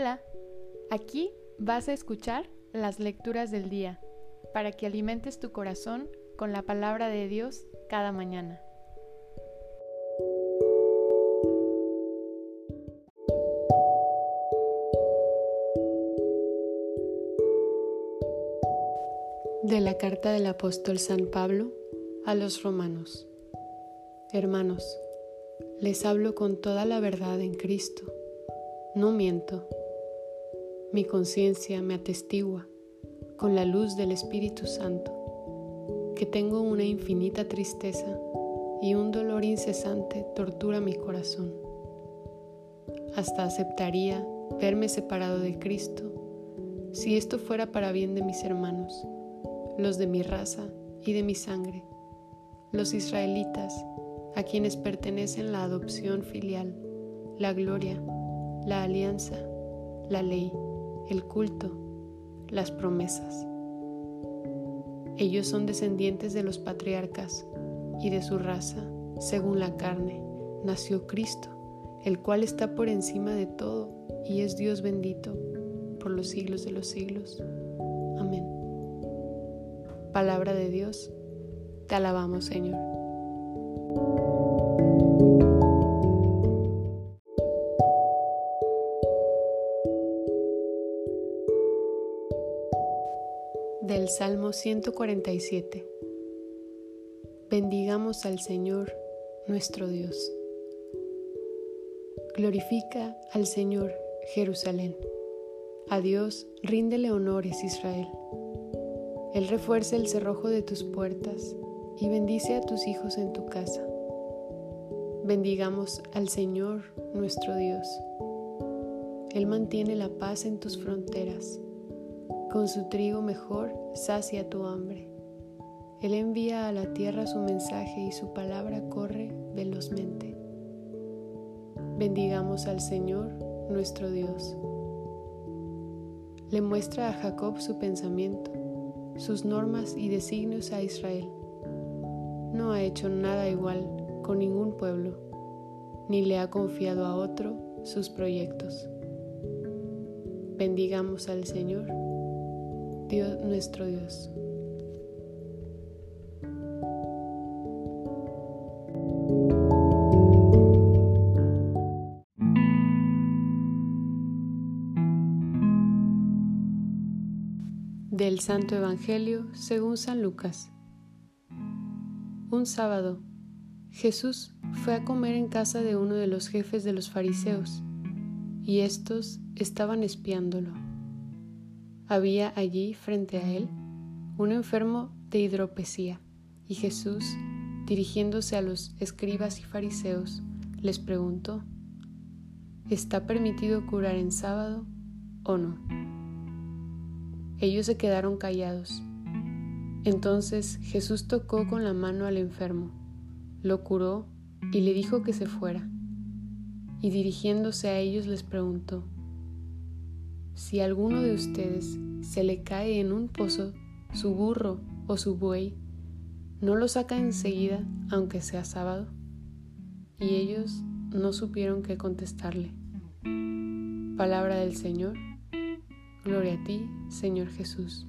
Hola, aquí vas a escuchar las lecturas del día para que alimentes tu corazón con la palabra de Dios cada mañana. De la carta del apóstol San Pablo a los romanos. Hermanos, les hablo con toda la verdad en Cristo. No miento. Mi conciencia me atestigua con la luz del Espíritu Santo que tengo una infinita tristeza y un dolor incesante tortura mi corazón. Hasta aceptaría verme separado de Cristo si esto fuera para bien de mis hermanos, los de mi raza y de mi sangre, los israelitas a quienes pertenecen la adopción filial, la gloria, la alianza, la ley, el culto, las promesas. Ellos son descendientes de los patriarcas y de su raza, según la carne, nació Cristo, el cual está por encima de todo y es Dios bendito por los siglos de los siglos. Amén. Palabra de Dios, te alabamos Señor. Del Salmo 147 Bendigamos al Señor nuestro Dios. Glorifica al Señor Jerusalén. A Dios ríndele honores Israel. Él refuerza el cerrojo de tus puertas y bendice a tus hijos en tu casa. Bendigamos al Señor nuestro Dios. Él mantiene la paz en tus fronteras. Con su trigo mejor sacia tu hambre. Él envía a la tierra su mensaje y su palabra corre velozmente. Bendigamos al Señor nuestro Dios. Le muestra a Jacob su pensamiento, sus normas y designios a Israel no ha hecho nada igual con ningún pueblo, ni le ha confiado a otro sus proyectos. Bendigamos al Señor, Dios nuestro Dios. Del Santo Evangelio según San Lucas. Un sábado, Jesús fue a comer en casa de uno de los jefes de los fariseos, y estos estaban espiándolo. Había allí, frente a él, un enfermo de hidropesía, y Jesús, dirigiéndose a los escribas y fariseos, les preguntó, ¿está permitido curar en sábado o no? Ellos se quedaron callados entonces Jesús tocó con la mano al enfermo, lo curó y le dijo que se fuera. Y dirigiéndose a ellos les preguntó, si a alguno de ustedes se le cae en un pozo su burro o su buey, ¿no lo saca enseguida aunque sea sábado? Y ellos no supieron qué contestarle. Palabra del Señor. Gloria a ti, Señor Jesús.